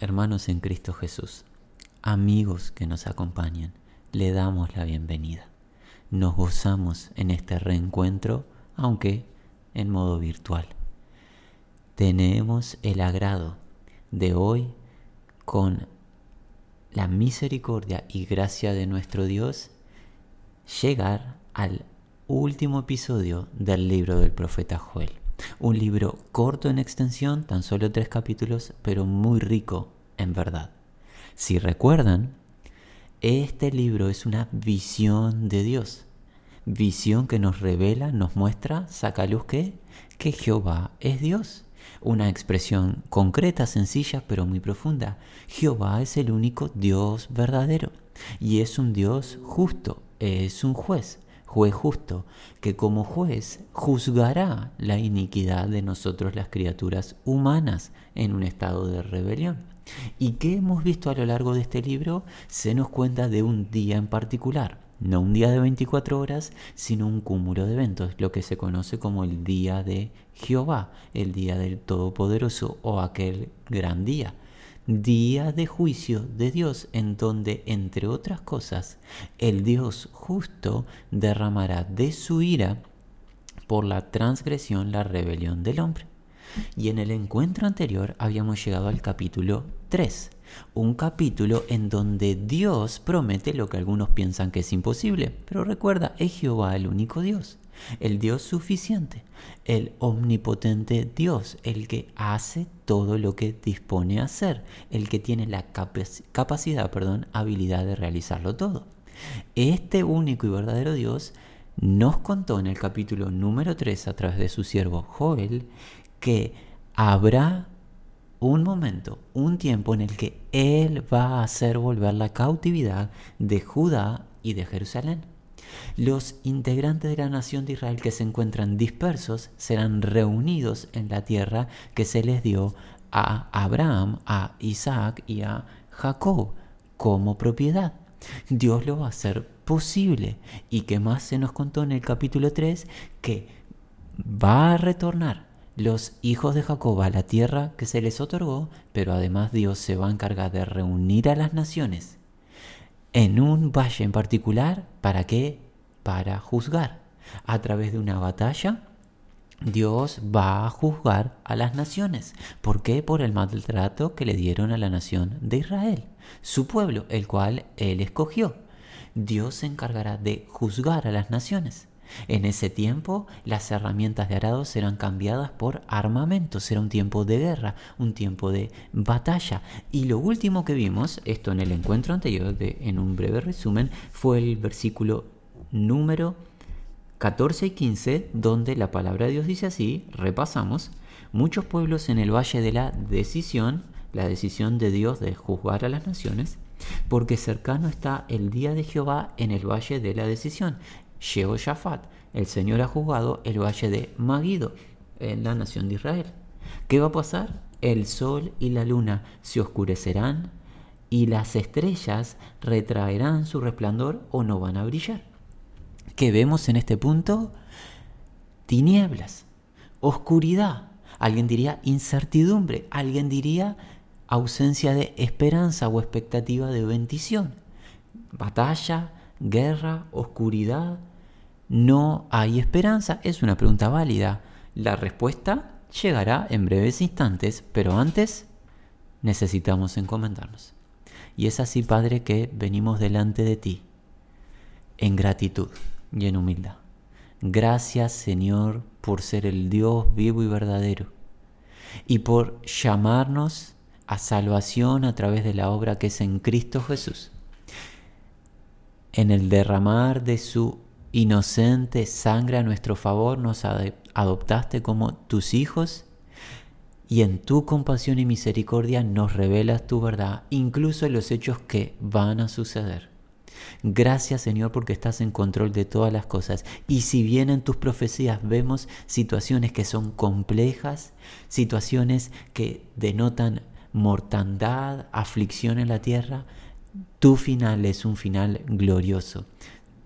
hermanos en Cristo Jesús, amigos que nos acompañan, le damos la bienvenida. Nos gozamos en este reencuentro, aunque en modo virtual. Tenemos el agrado de hoy con la misericordia y gracia de nuestro Dios llegar al último episodio del libro del profeta Joel. Un libro corto en extensión, tan solo tres capítulos, pero muy rico en verdad. Si recuerdan, este libro es una visión de Dios. Visión que nos revela, nos muestra, saca luz que, que Jehová es Dios. Una expresión concreta, sencilla, pero muy profunda. Jehová es el único Dios verdadero y es un Dios justo, es un juez juez justo, que como juez juzgará la iniquidad de nosotros las criaturas humanas en un estado de rebelión. ¿Y qué hemos visto a lo largo de este libro? Se nos cuenta de un día en particular, no un día de 24 horas, sino un cúmulo de eventos, lo que se conoce como el día de Jehová, el día del Todopoderoso o aquel gran día día de juicio de Dios, en donde, entre otras cosas, el Dios justo derramará de su ira por la transgresión, la rebelión del hombre. Y en el encuentro anterior habíamos llegado al capítulo 3, un capítulo en donde Dios promete lo que algunos piensan que es imposible, pero recuerda, es Jehová el único Dios el Dios suficiente, el omnipotente Dios, el que hace todo lo que dispone a hacer, el que tiene la capacidad, perdón, habilidad de realizarlo todo. Este único y verdadero Dios nos contó en el capítulo número 3 a través de su siervo Joel que habrá un momento, un tiempo en el que Él va a hacer volver la cautividad de Judá y de Jerusalén. Los integrantes de la nación de Israel que se encuentran dispersos serán reunidos en la tierra que se les dio a Abraham, a Isaac y a Jacob como propiedad. Dios lo va a hacer posible. ¿Y qué más se nos contó en el capítulo 3? Que va a retornar los hijos de Jacob a la tierra que se les otorgó, pero además Dios se va a encargar de reunir a las naciones en un valle en particular, ¿para qué? Para juzgar. A través de una batalla, Dios va a juzgar a las naciones. ¿Por qué? Por el maltrato que le dieron a la nación de Israel, su pueblo, el cual él escogió. Dios se encargará de juzgar a las naciones. En ese tiempo las herramientas de arado serán cambiadas por armamento, será un tiempo de guerra, un tiempo de batalla. Y lo último que vimos, esto en el encuentro anterior, en un breve resumen, fue el versículo número 14 y 15, donde la palabra de Dios dice así, repasamos, muchos pueblos en el valle de la decisión, la decisión de Dios de juzgar a las naciones, porque cercano está el día de Jehová en el valle de la decisión. Jehoshaphat, el Señor ha juzgado el valle de Magido en la nación de Israel. ¿Qué va a pasar? El sol y la luna se oscurecerán y las estrellas retraerán su resplandor o no van a brillar. ¿Qué vemos en este punto? Tinieblas, oscuridad, alguien diría incertidumbre, alguien diría ausencia de esperanza o expectativa de bendición. Batalla, guerra, oscuridad, no hay esperanza? Es una pregunta válida. La respuesta llegará en breves instantes, pero antes necesitamos encomendarnos. Y es así, Padre, que venimos delante de ti, en gratitud y en humildad. Gracias, Señor, por ser el Dios vivo y verdadero, y por llamarnos a salvación a través de la obra que es en Cristo Jesús. En el derramar de su inocente sangre a nuestro favor, nos adoptaste como tus hijos y en tu compasión y misericordia nos revelas tu verdad, incluso en los hechos que van a suceder. Gracias Señor porque estás en control de todas las cosas. Y si bien en tus profecías vemos situaciones que son complejas, situaciones que denotan mortandad, aflicción en la tierra, tu final es un final glorioso.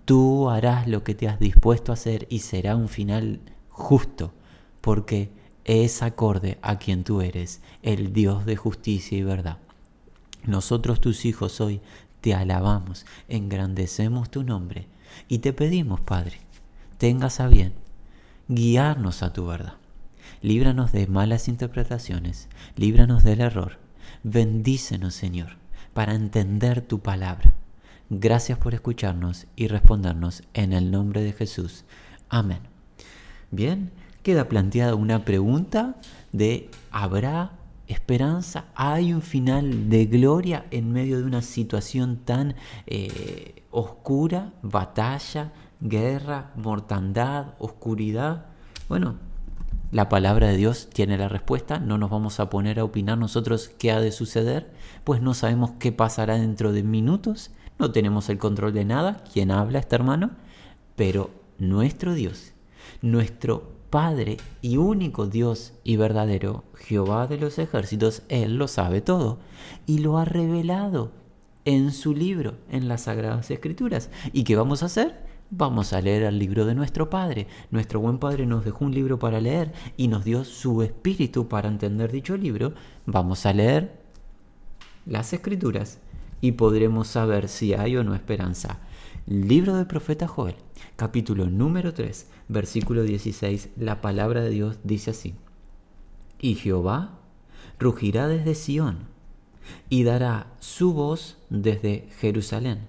Tú harás lo que te has dispuesto a hacer y será un final justo, porque es acorde a quien tú eres, el Dios de justicia y verdad. Nosotros tus hijos hoy te alabamos, engrandecemos tu nombre y te pedimos, Padre, tengas a bien guiarnos a tu verdad. Líbranos de malas interpretaciones, líbranos del error. Bendícenos, Señor, para entender tu palabra. Gracias por escucharnos y respondernos en el nombre de Jesús. Amén. Bien, queda planteada una pregunta de ¿habrá esperanza? ¿Hay un final de gloria en medio de una situación tan eh, oscura? Batalla, guerra, mortandad, oscuridad. Bueno, la palabra de Dios tiene la respuesta, no nos vamos a poner a opinar nosotros qué ha de suceder, pues no sabemos qué pasará dentro de minutos, no tenemos el control de nada, quién habla este hermano, pero nuestro Dios, nuestro Padre y único Dios y verdadero, Jehová de los ejércitos, Él lo sabe todo y lo ha revelado en su libro, en las Sagradas Escrituras. ¿Y qué vamos a hacer? Vamos a leer el libro de nuestro Padre. Nuestro buen Padre nos dejó un libro para leer y nos dio su espíritu para entender dicho libro. Vamos a leer las Escrituras y podremos saber si hay o no esperanza. Libro del profeta Joel, capítulo número 3, versículo 16, la palabra de Dios dice así. Y Jehová rugirá desde Sión y dará su voz desde Jerusalén,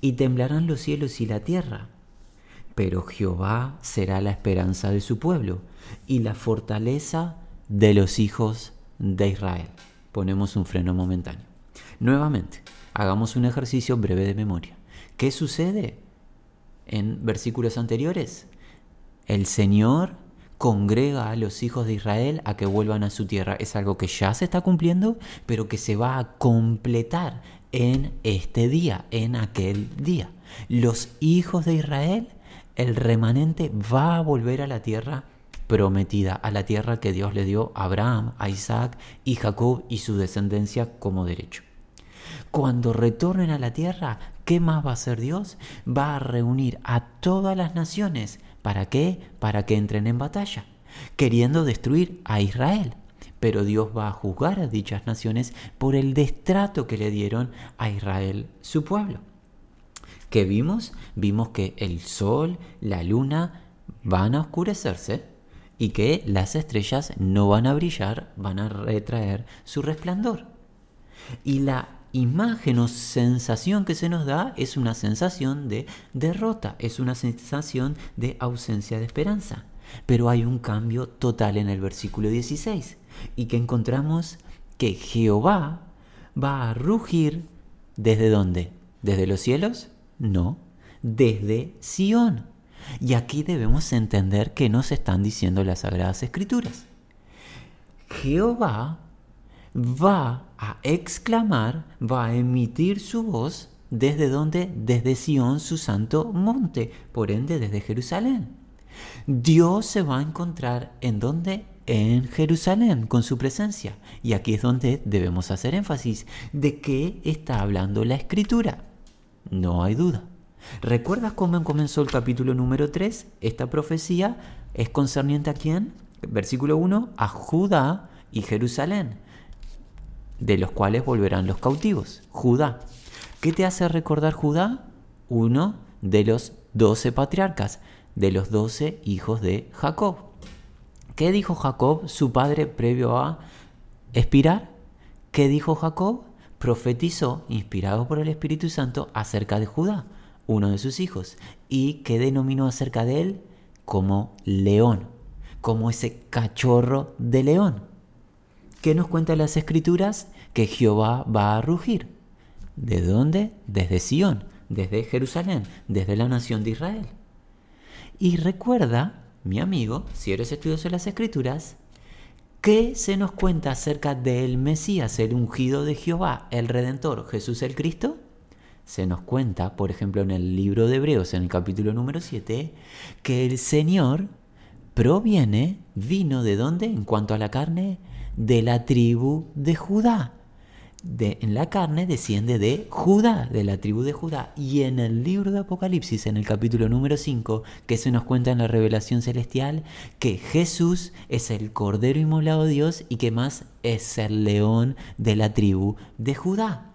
y temblarán los cielos y la tierra. Pero Jehová será la esperanza de su pueblo y la fortaleza de los hijos de Israel. Ponemos un freno momentáneo. Nuevamente, hagamos un ejercicio breve de memoria. ¿Qué sucede en versículos anteriores? El Señor congrega a los hijos de Israel a que vuelvan a su tierra. Es algo que ya se está cumpliendo, pero que se va a completar en este día, en aquel día. Los hijos de Israel, el remanente va a volver a la tierra prometida, a la tierra que Dios le dio a Abraham, a Isaac y Jacob y su descendencia como derecho. Cuando retornen a la tierra, ¿qué más va a hacer Dios? Va a reunir a todas las naciones ¿Para qué? Para que entren en batalla, queriendo destruir a Israel. Pero Dios va a juzgar a dichas naciones por el destrato que le dieron a Israel, su pueblo. ¿Qué vimos? Vimos que el sol, la luna van a oscurecerse y que las estrellas no van a brillar, van a retraer su resplandor. Y la imagen o sensación que se nos da es una sensación de derrota, es una sensación de ausencia de esperanza. Pero hay un cambio total en el versículo 16 y que encontramos que Jehová va a rugir desde dónde? ¿Desde los cielos? No, desde Sión. Y aquí debemos entender que nos están diciendo las Sagradas Escrituras. Jehová va a exclamar, va a emitir su voz desde donde? Desde Sión, su santo monte, por ende desde Jerusalén. Dios se va a encontrar en donde? En Jerusalén, con su presencia. Y aquí es donde debemos hacer énfasis de qué está hablando la escritura. No hay duda. ¿Recuerdas cómo comenzó el capítulo número 3? Esta profecía es concerniente a quién? Versículo 1, a Judá y Jerusalén de los cuales volverán los cautivos, Judá. ¿Qué te hace recordar Judá? Uno de los doce patriarcas, de los doce hijos de Jacob. ¿Qué dijo Jacob, su padre, previo a expirar? ¿Qué dijo Jacob? Profetizó, inspirado por el Espíritu Santo, acerca de Judá, uno de sus hijos. ¿Y qué denominó acerca de él? Como león, como ese cachorro de león. ¿Qué nos cuentan las escrituras? Que Jehová va a rugir. ¿De dónde? Desde Sión, desde Jerusalén, desde la nación de Israel. Y recuerda, mi amigo, si eres estudioso de las escrituras, ¿qué se nos cuenta acerca del Mesías, el ungido de Jehová, el Redentor, Jesús el Cristo? Se nos cuenta, por ejemplo, en el libro de Hebreos, en el capítulo número 7, que el Señor proviene, vino de dónde en cuanto a la carne, de la tribu de Judá. De, en la carne desciende de Judá, de la tribu de Judá. Y en el libro de Apocalipsis, en el capítulo número 5, que se nos cuenta en la revelación celestial, que Jesús es el Cordero inmolado de Dios y que más es el león de la tribu de Judá.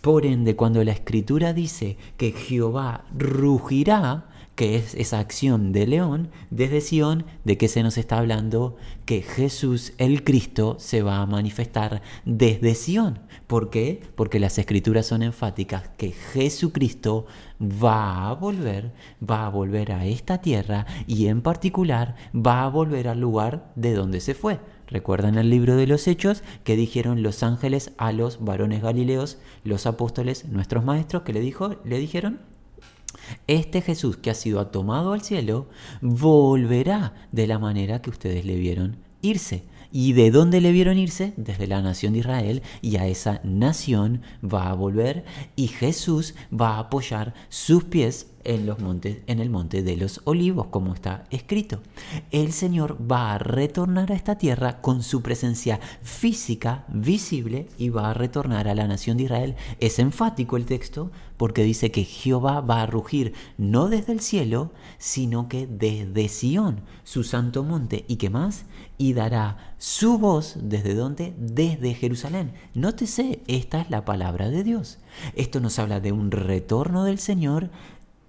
Por ende, cuando la escritura dice que Jehová rugirá, que es esa acción de león, desde Sión, ¿de qué se nos está hablando? Que Jesús, el Cristo, se va a manifestar desde Sión. ¿Por qué? Porque las escrituras son enfáticas que Jesucristo va a volver, va a volver a esta tierra y en particular va a volver al lugar de donde se fue. ¿Recuerdan el libro de los Hechos que dijeron los ángeles a los varones galileos, los apóstoles, nuestros maestros, que le, dijo, le dijeron? Este Jesús que ha sido tomado al cielo volverá de la manera que ustedes le vieron irse. ¿Y de dónde le vieron irse? Desde la nación de Israel. Y a esa nación va a volver y Jesús va a apoyar sus pies en los montes, en el monte de los olivos, como está escrito. El Señor va a retornar a esta tierra con su presencia física, visible, y va a retornar a la nación de Israel. Es enfático el texto porque dice que Jehová va a rugir no desde el cielo, sino que desde Sión, su santo monte. ¿Y qué más? Y dará su voz desde dónde? Desde Jerusalén. Nótese, esta es la palabra de Dios. Esto nos habla de un retorno del Señor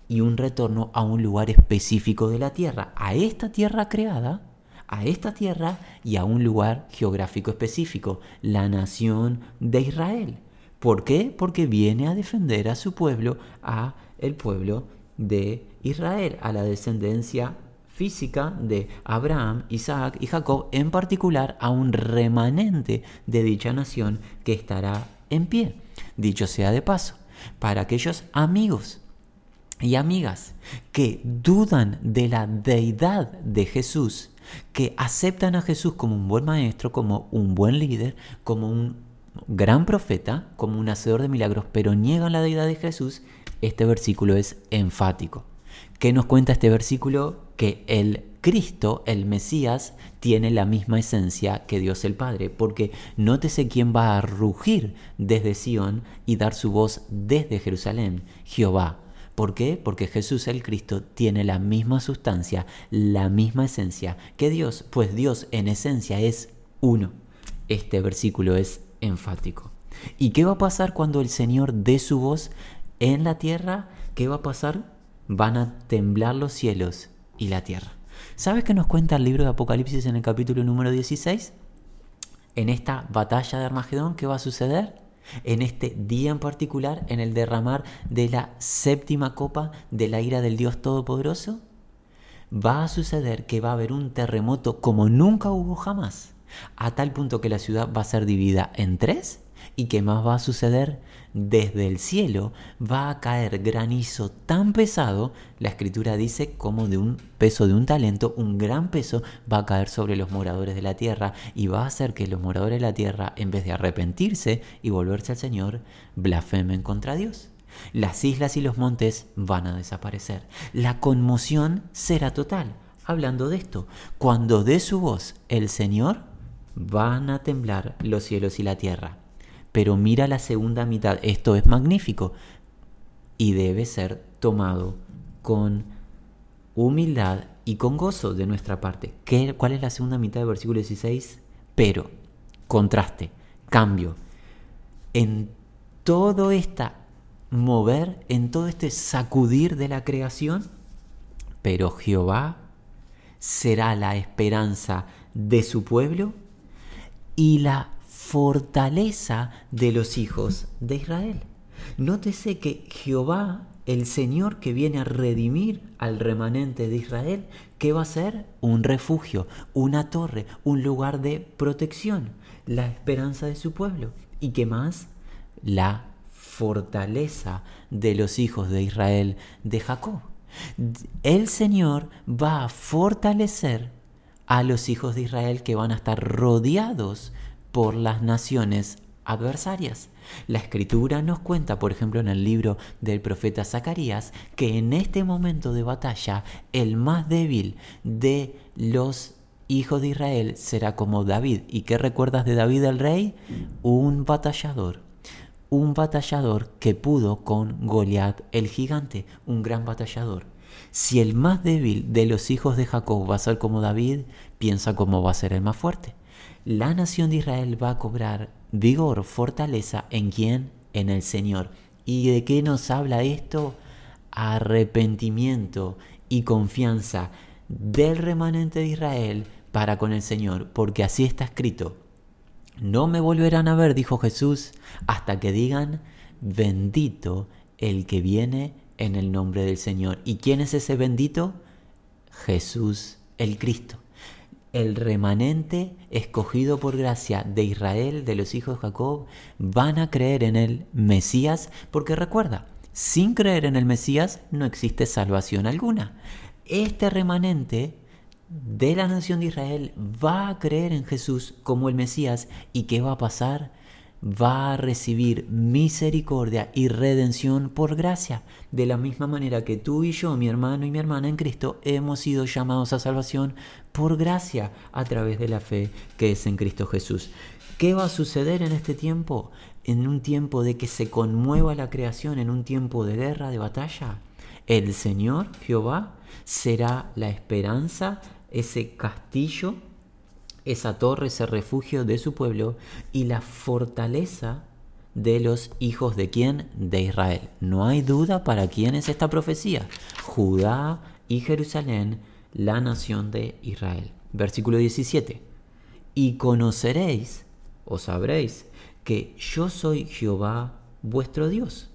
y un retorno a un lugar específico de la tierra, a esta tierra creada, a esta tierra y a un lugar geográfico específico, la nación de Israel. ¿Por qué? Porque viene a defender a su pueblo, a el pueblo de Israel, a la descendencia física de Abraham, Isaac y Jacob, en particular a un remanente de dicha nación que estará en pie. Dicho sea de paso, para aquellos amigos y amigas que dudan de la deidad de Jesús, que aceptan a Jesús como un buen maestro, como un buen líder, como un gran profeta, como un hacedor de milagros, pero niegan la deidad de Jesús, este versículo es enfático. ¿Qué nos cuenta este versículo? Que el Cristo, el Mesías, tiene la misma esencia que Dios el Padre, porque nótese quién va a rugir desde Sión y dar su voz desde Jerusalén, Jehová ¿Por qué? Porque Jesús el Cristo tiene la misma sustancia, la misma esencia que Dios, pues Dios en esencia es uno. Este versículo es enfático. ¿Y qué va a pasar cuando el Señor dé su voz en la tierra? ¿Qué va a pasar? Van a temblar los cielos y la tierra. ¿Sabes qué nos cuenta el libro de Apocalipsis en el capítulo número 16? En esta batalla de Armagedón, ¿qué va a suceder? En este día en particular, en el derramar de la séptima copa de la ira del Dios Todopoderoso, va a suceder que va a haber un terremoto como nunca hubo jamás, a tal punto que la ciudad va a ser dividida en tres ¿Y qué más va a suceder? Desde el cielo va a caer granizo tan pesado, la escritura dice como de un peso de un talento, un gran peso va a caer sobre los moradores de la tierra y va a hacer que los moradores de la tierra, en vez de arrepentirse y volverse al Señor, blasfemen contra Dios. Las islas y los montes van a desaparecer. La conmoción será total. Hablando de esto, cuando dé su voz el Señor, van a temblar los cielos y la tierra pero mira la segunda mitad, esto es magnífico y debe ser tomado con humildad y con gozo de nuestra parte. ¿Qué, ¿Cuál es la segunda mitad del versículo 16? Pero, contraste, cambio. En todo este mover, en todo este sacudir de la creación, pero Jehová será la esperanza de su pueblo y la fortaleza de los hijos de Israel. Nótese que Jehová, el Señor que viene a redimir al remanente de Israel, ¿qué va a ser? Un refugio, una torre, un lugar de protección, la esperanza de su pueblo. ¿Y qué más? La fortaleza de los hijos de Israel de Jacob. El Señor va a fortalecer a los hijos de Israel que van a estar rodeados por las naciones adversarias. La escritura nos cuenta, por ejemplo, en el libro del profeta Zacarías, que en este momento de batalla el más débil de los hijos de Israel será como David. ¿Y qué recuerdas de David el rey? Un batallador. Un batallador que pudo con Goliat el gigante, un gran batallador. Si el más débil de los hijos de Jacob va a ser como David, piensa cómo va a ser el más fuerte la nación de Israel va a cobrar vigor, fortaleza en quién? en el Señor. ¿Y de qué nos habla esto? Arrepentimiento y confianza del remanente de Israel para con el Señor, porque así está escrito. No me volverán a ver, dijo Jesús, hasta que digan, bendito el que viene en el nombre del Señor. ¿Y quién es ese bendito? Jesús el Cristo. El remanente escogido por gracia de Israel, de los hijos de Jacob, van a creer en el Mesías, porque recuerda, sin creer en el Mesías no existe salvación alguna. Este remanente de la nación de Israel va a creer en Jesús como el Mesías y ¿qué va a pasar? Va a recibir misericordia y redención por gracia. De la misma manera que tú y yo, mi hermano y mi hermana en Cristo, hemos sido llamados a salvación por gracia a través de la fe que es en Cristo Jesús. ¿Qué va a suceder en este tiempo? En un tiempo de que se conmueva la creación, en un tiempo de guerra, de batalla. El Señor, Jehová, será la esperanza ese castillo, esa torre, ese refugio de su pueblo y la fortaleza de los hijos de quién? De Israel. No hay duda para quién es esta profecía. Judá y Jerusalén, la nación de Israel. Versículo 17. Y conoceréis o sabréis que yo soy Jehová vuestro Dios,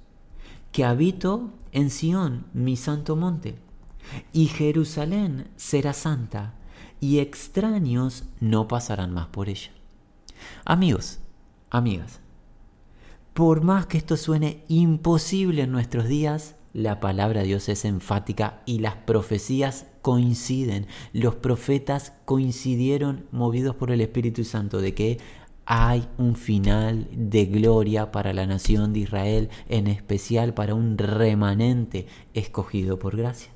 que habito en Sión, mi santo monte y Jerusalén será santa, y extraños no pasarán más por ella. Amigos, amigas, por más que esto suene imposible en nuestros días, la palabra de Dios es enfática y las profecías coinciden. Los profetas coincidieron movidos por el Espíritu Santo de que hay un final de gloria para la nación de Israel, en especial para un remanente escogido por gracia.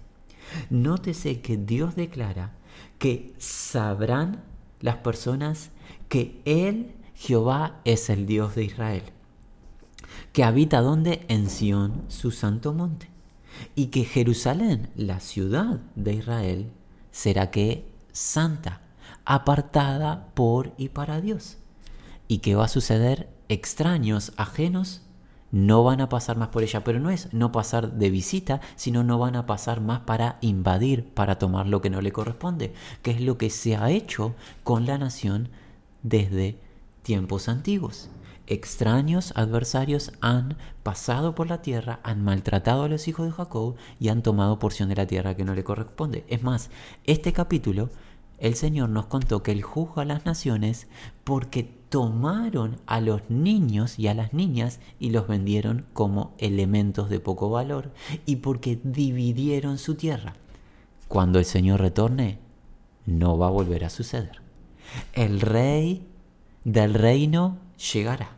Nótese que Dios declara que sabrán las personas que Él, Jehová, es el Dios de Israel, que habita donde? En Sión, su santo monte, y que Jerusalén, la ciudad de Israel, será que santa, apartada por y para Dios. ¿Y qué va a suceder? Extraños, ajenos no van a pasar más por ella, pero no es no pasar de visita, sino no van a pasar más para invadir, para tomar lo que no le corresponde, que es lo que se ha hecho con la nación desde tiempos antiguos. Extraños adversarios han pasado por la tierra, han maltratado a los hijos de Jacob y han tomado porción de la tierra que no le corresponde. Es más, este capítulo el Señor nos contó que Él juzga a las naciones porque tomaron a los niños y a las niñas y los vendieron como elementos de poco valor y porque dividieron su tierra. Cuando el Señor retorne, no va a volver a suceder. El rey del reino llegará.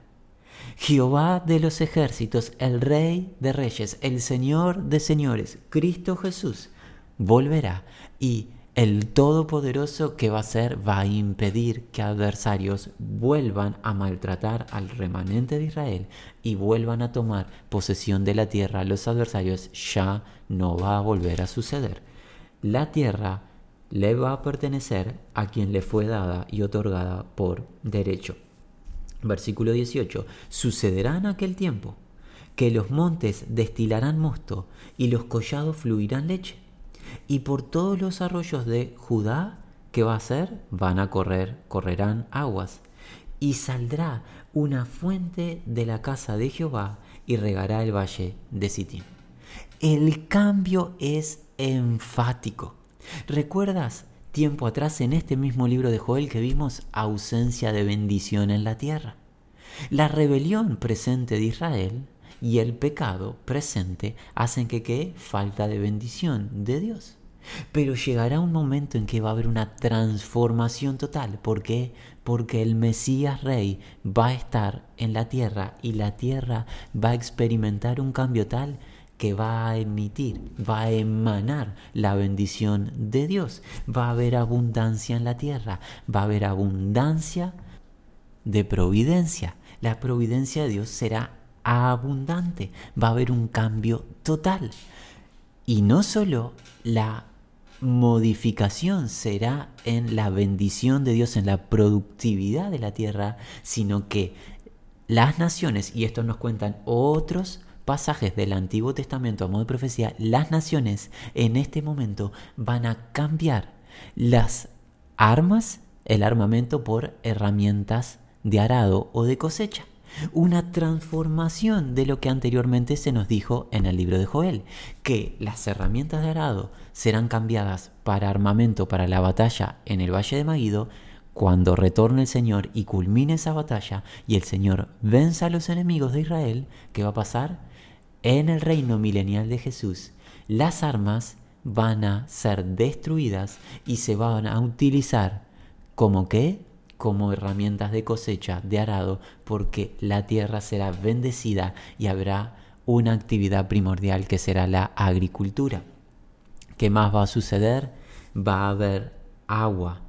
Jehová de los ejércitos, el rey de reyes, el Señor de señores, Cristo Jesús, volverá y el Todopoderoso que va a hacer va a impedir que adversarios vuelvan a maltratar al remanente de Israel y vuelvan a tomar posesión de la tierra. Los adversarios ya no va a volver a suceder. La tierra le va a pertenecer a quien le fue dada y otorgada por derecho. Versículo 18. Sucederá en aquel tiempo que los montes destilarán mosto y los collados fluirán leche y por todos los arroyos de Judá, ¿qué va a hacer? Van a correr, correrán aguas. Y saldrá una fuente de la casa de Jehová y regará el valle de Sitín. El cambio es enfático. ¿Recuerdas tiempo atrás en este mismo libro de Joel que vimos ausencia de bendición en la tierra? La rebelión presente de Israel y el pecado presente hacen que quede falta de bendición de Dios. Pero llegará un momento en que va a haber una transformación total. ¿Por qué? Porque el Mesías Rey va a estar en la tierra y la tierra va a experimentar un cambio tal que va a emitir, va a emanar la bendición de Dios. Va a haber abundancia en la tierra, va a haber abundancia de providencia. La providencia de Dios será abundante, va a haber un cambio total. Y no solo la modificación será en la bendición de Dios, en la productividad de la tierra, sino que las naciones, y esto nos cuentan otros pasajes del Antiguo Testamento a modo de profecía, las naciones en este momento van a cambiar las armas, el armamento por herramientas de arado o de cosecha. Una transformación de lo que anteriormente se nos dijo en el libro de Joel, que las herramientas de arado serán cambiadas para armamento para la batalla en el Valle de Magido, cuando retorne el Señor y culmine esa batalla y el Señor venza a los enemigos de Israel, ¿qué va a pasar? En el reino milenial de Jesús, las armas van a ser destruidas y se van a utilizar como qué? Como herramientas de cosecha, de arado, porque la tierra será bendecida y habrá una actividad primordial que será la agricultura. ¿Qué más va a suceder? Va a haber agua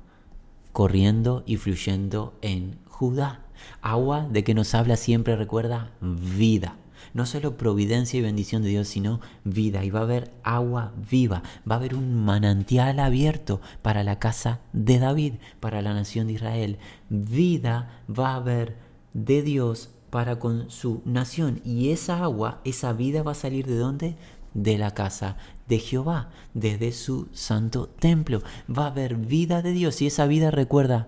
corriendo y fluyendo en Judá. Agua de que nos habla siempre, recuerda, vida. No solo providencia y bendición de Dios, sino vida. Y va a haber agua viva. Va a haber un manantial abierto para la casa de David, para la nación de Israel. Vida va a haber de Dios para con su nación. Y esa agua, esa vida va a salir de dónde? De la casa de Jehová, desde su santo templo. Va a haber vida de Dios y esa vida recuerda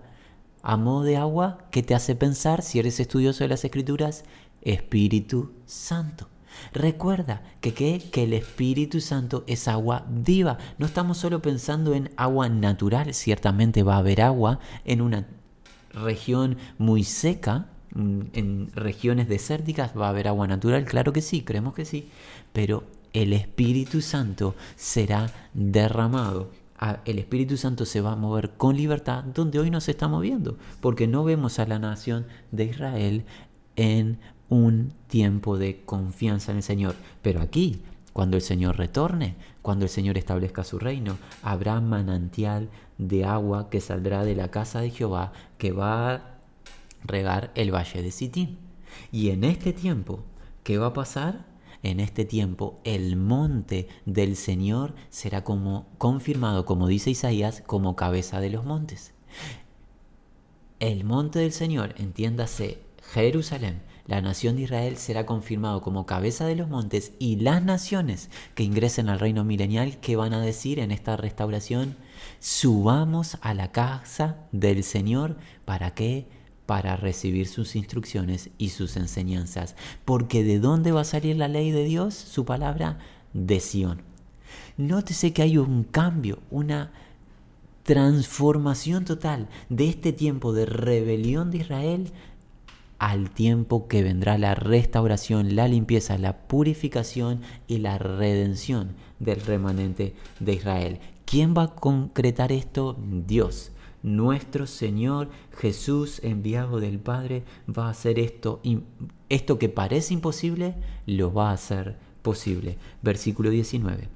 a modo de agua que te hace pensar, si eres estudioso de las escrituras, Espíritu Santo. Recuerda que, que el Espíritu Santo es agua viva. No estamos solo pensando en agua natural, ciertamente va a haber agua en una región muy seca, mm, en regiones desérticas va a haber agua natural, claro que sí, creemos que sí, pero el Espíritu Santo será derramado. El Espíritu Santo se va a mover con libertad donde hoy nos está moviendo, porque no vemos a la nación de Israel en un tiempo de confianza en el Señor. Pero aquí, cuando el Señor retorne, cuando el Señor establezca su reino, habrá manantial de agua que saldrá de la casa de Jehová que va a regar el valle de Sitín. Y en este tiempo, ¿qué va a pasar? en este tiempo el monte del Señor será como confirmado, como dice Isaías, como cabeza de los montes. El monte del Señor, entiéndase Jerusalén, la nación de Israel será confirmado como cabeza de los montes y las naciones que ingresen al reino milenial que van a decir en esta restauración, subamos a la casa del Señor para que para recibir sus instrucciones y sus enseñanzas. Porque ¿de dónde va a salir la ley de Dios? Su palabra, de Sión. Nótese que hay un cambio, una transformación total de este tiempo de rebelión de Israel al tiempo que vendrá la restauración, la limpieza, la purificación y la redención del remanente de Israel. ¿Quién va a concretar esto? Dios nuestro Señor Jesús, enviado del Padre, va a hacer esto. Esto que parece imposible, lo va a hacer posible. Versículo 19.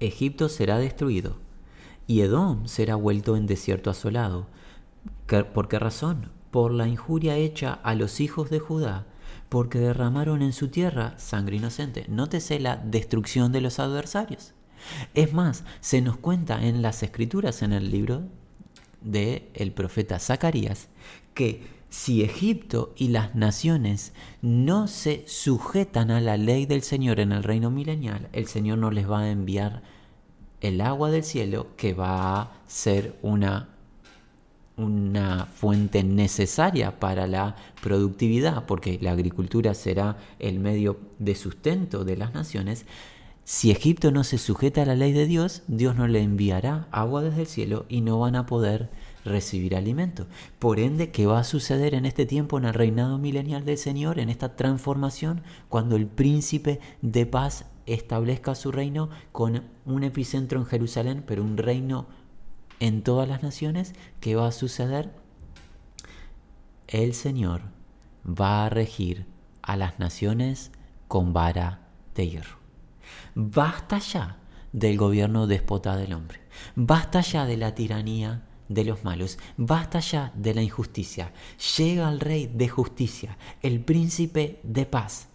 Egipto será destruido y Edom será vuelto en desierto asolado. ¿Por qué razón? Por la injuria hecha a los hijos de Judá, porque derramaron en su tierra sangre inocente. Nótese la destrucción de los adversarios. Es más, se nos cuenta en las escrituras en el libro del el profeta Zacarías que si Egipto y las naciones no se sujetan a la ley del Señor en el reino milenial, el Señor no les va a enviar el agua del cielo que va a ser una, una fuente necesaria para la productividad, porque la agricultura será el medio de sustento de las naciones, si Egipto no se sujeta a la ley de Dios, Dios no le enviará agua desde el cielo y no van a poder recibir alimento. Por ende, ¿qué va a suceder en este tiempo en el reinado milenial del Señor, en esta transformación, cuando el príncipe de paz establezca su reino con un epicentro en Jerusalén, pero un reino en todas las naciones? ¿Qué va a suceder? El Señor va a regir a las naciones con vara de hierro. Basta ya del gobierno déspota del hombre. Basta ya de la tiranía de los malos. Basta ya de la injusticia. Llega el rey de justicia, el príncipe de paz.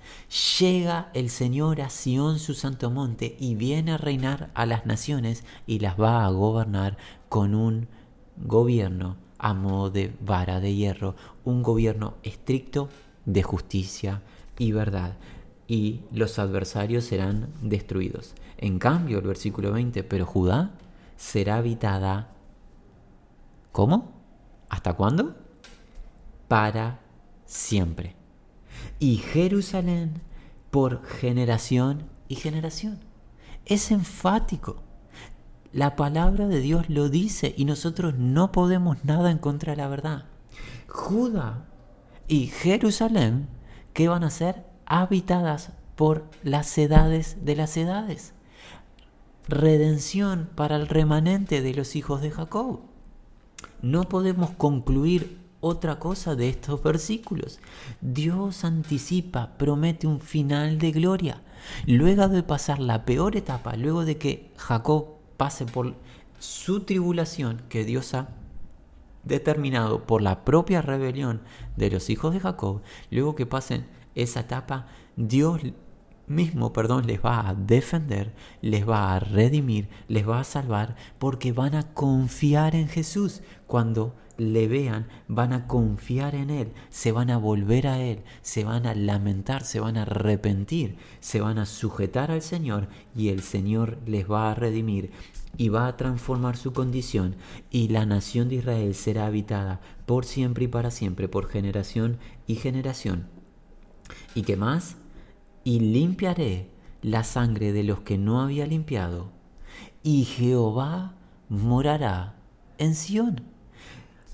Llega el Señor a Sión su santo monte y viene a reinar a las naciones y las va a gobernar con un gobierno a modo de vara de hierro, un gobierno estricto de justicia y verdad, y los adversarios serán destruidos. En cambio, el versículo 20, pero Judá será habitada. ¿Cómo? ¿Hasta cuándo? Para siempre. Y Jerusalén por generación y generación. Es enfático. La palabra de Dios lo dice y nosotros no podemos nada en contra de la verdad. Judá y Jerusalén, ¿qué van a ser? Habitadas por las edades de las edades. Redención para el remanente de los hijos de Jacob. No podemos concluir otra cosa de estos versículos. Dios anticipa, promete un final de gloria. Luego de pasar la peor etapa, luego de que Jacob pase por su tribulación que Dios ha determinado por la propia rebelión de los hijos de Jacob, luego que pasen esa etapa, Dios mismo, perdón, les va a defender, les va a redimir, les va a salvar, porque van a confiar en Jesús. Cuando le vean, van a confiar en Él, se van a volver a Él, se van a lamentar, se van a arrepentir, se van a sujetar al Señor y el Señor les va a redimir y va a transformar su condición y la nación de Israel será habitada por siempre y para siempre, por generación y generación. ¿Y qué más? y limpiaré la sangre de los que no había limpiado, y Jehová morará en Sión.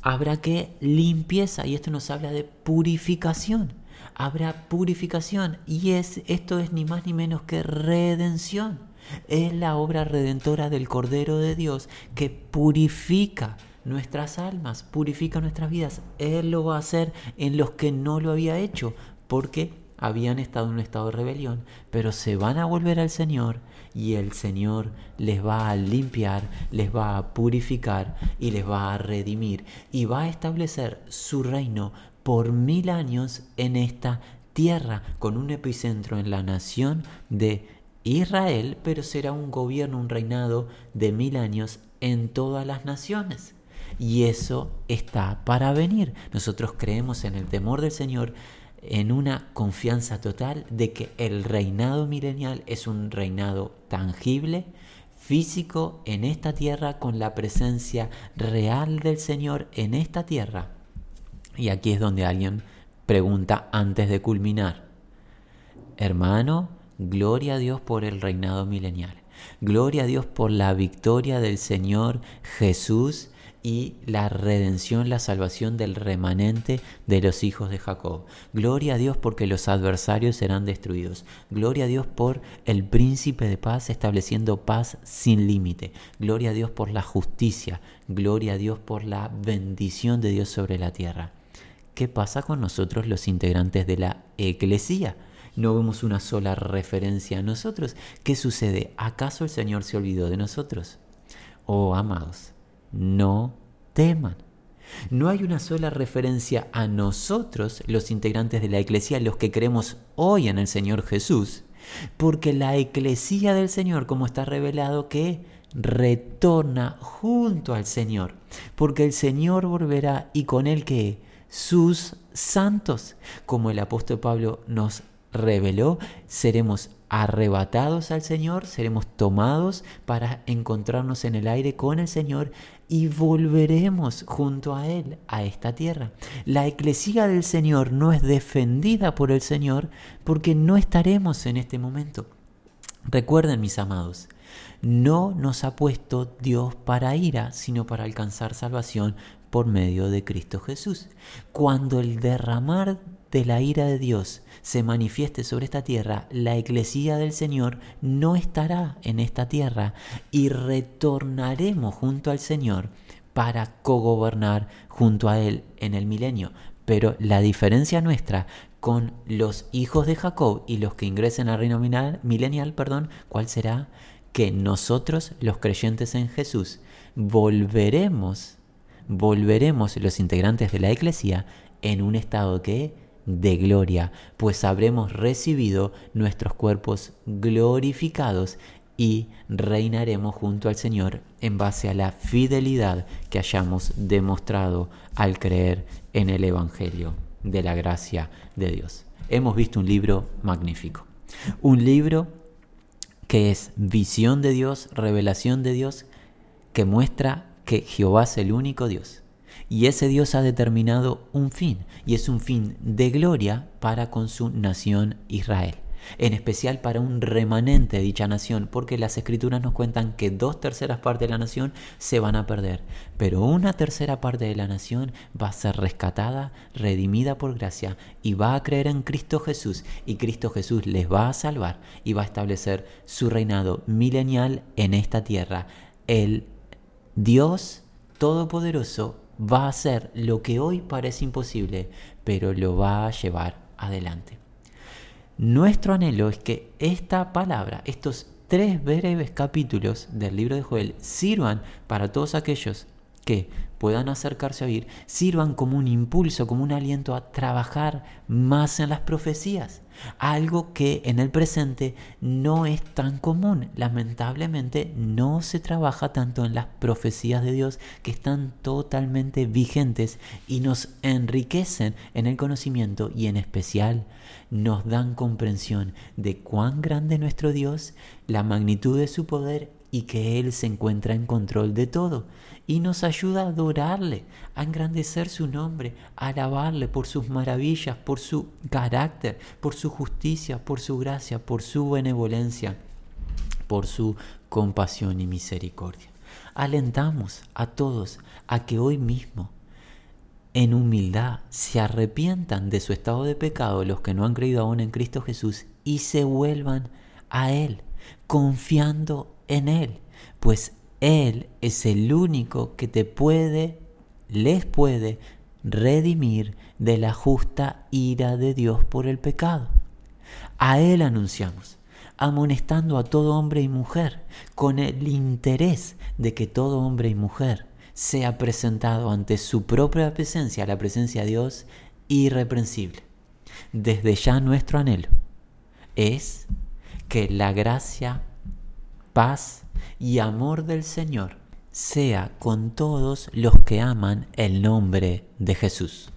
Habrá que limpieza, y esto nos habla de purificación. Habrá purificación, y es, esto es ni más ni menos que redención. Es la obra redentora del Cordero de Dios que purifica nuestras almas, purifica nuestras vidas. Él lo va a hacer en los que no lo había hecho, porque habían estado en un estado de rebelión, pero se van a volver al Señor y el Señor les va a limpiar, les va a purificar y les va a redimir y va a establecer su reino por mil años en esta tierra con un epicentro en la nación de Israel, pero será un gobierno, un reinado de mil años en todas las naciones. Y eso está para venir. Nosotros creemos en el temor del Señor en una confianza total de que el reinado milenial es un reinado tangible, físico en esta tierra, con la presencia real del Señor en esta tierra. Y aquí es donde alguien pregunta antes de culminar, hermano, gloria a Dios por el reinado milenial. Gloria a Dios por la victoria del Señor Jesús y la redención, la salvación del remanente de los hijos de Jacob. Gloria a Dios porque los adversarios serán destruidos. Gloria a Dios por el príncipe de paz estableciendo paz sin límite. Gloria a Dios por la justicia. Gloria a Dios por la bendición de Dios sobre la tierra. ¿Qué pasa con nosotros los integrantes de la eclesía? no vemos una sola referencia a nosotros. ¿Qué sucede? ¿Acaso el Señor se olvidó de nosotros? Oh, amados, no teman. No hay una sola referencia a nosotros, los integrantes de la Iglesia, los que creemos hoy en el Señor Jesús, porque la Iglesia del Señor, como está revelado, que retorna junto al Señor, porque el Señor volverá y con él que sus santos, como el apóstol Pablo nos reveló, seremos arrebatados al Señor, seremos tomados para encontrarnos en el aire con el Señor y volveremos junto a Él a esta tierra. La eclesía del Señor no es defendida por el Señor porque no estaremos en este momento. Recuerden, mis amados, no nos ha puesto Dios para ira, sino para alcanzar salvación por medio de Cristo Jesús. Cuando el derramar de la ira de Dios se manifieste sobre esta tierra, la eclesía del Señor no estará en esta tierra y retornaremos junto al Señor para cogobernar junto a Él en el milenio. Pero la diferencia nuestra con los hijos de Jacob y los que ingresen al reino milenial, perdón, ¿cuál será? Que nosotros, los creyentes en Jesús, volveremos, volveremos los integrantes de la eclesía en un estado que de gloria, pues habremos recibido nuestros cuerpos glorificados y reinaremos junto al Señor en base a la fidelidad que hayamos demostrado al creer en el Evangelio de la gracia de Dios. Hemos visto un libro magnífico. Un libro que es visión de Dios, revelación de Dios, que muestra que Jehová es el único Dios. Y ese Dios ha determinado un fin, y es un fin de gloria para con su nación Israel en especial para un remanente de dicha nación, porque las escrituras nos cuentan que dos terceras partes de la nación se van a perder, pero una tercera parte de la nación va a ser rescatada, redimida por gracia, y va a creer en Cristo Jesús, y Cristo Jesús les va a salvar y va a establecer su reinado milenial en esta tierra. El Dios Todopoderoso va a hacer lo que hoy parece imposible, pero lo va a llevar adelante. Nuestro anhelo es que esta palabra, estos tres breves capítulos del libro de Joel, sirvan para todos aquellos que puedan acercarse a oír, sirvan como un impulso, como un aliento a trabajar más en las profecías. Algo que en el presente no es tan común. Lamentablemente no se trabaja tanto en las profecías de Dios que están totalmente vigentes y nos enriquecen en el conocimiento y en especial nos dan comprensión de cuán grande es nuestro Dios, la magnitud de su poder y que Él se encuentra en control de todo y nos ayuda a adorarle, a engrandecer su nombre, a alabarle por sus maravillas, por su carácter, por su justicia, por su gracia, por su benevolencia, por su compasión y misericordia. Alentamos a todos a que hoy mismo, en humildad, se arrepientan de su estado de pecado los que no han creído aún en Cristo Jesús y se vuelvan a Él, confiando en Él, pues él es el único que te puede, les puede redimir de la justa ira de Dios por el pecado. A Él anunciamos, amonestando a todo hombre y mujer, con el interés de que todo hombre y mujer sea presentado ante su propia presencia, la presencia de Dios, irreprensible. Desde ya nuestro anhelo es que la gracia, paz y amor del Señor sea con todos los que aman el nombre de Jesús.